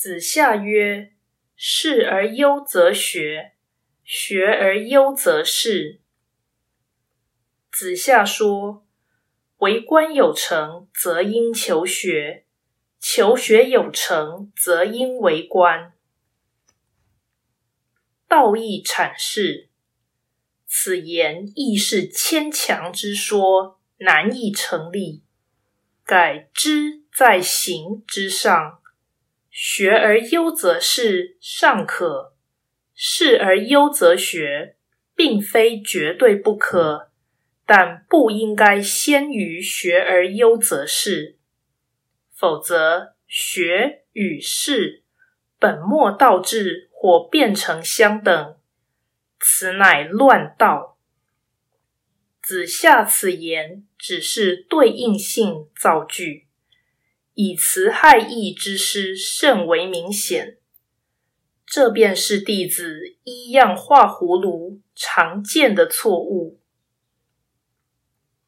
子夏曰：“仕而优则学，学而优则仕。”子夏说：“为官有成，则应求学；求学有成，则应为官。”道义阐释，此言亦是牵强之说，难以成立。改知在行之上，学而优则仕尚可，仕而优则学，并非绝对不可，但不应该先于学而优则仕，否则学与仕本末倒置或变成相等，此乃乱道。子夏此言只是对应性造句，以词害义之师甚为明显。这便是弟子依样画葫芦常见的错误。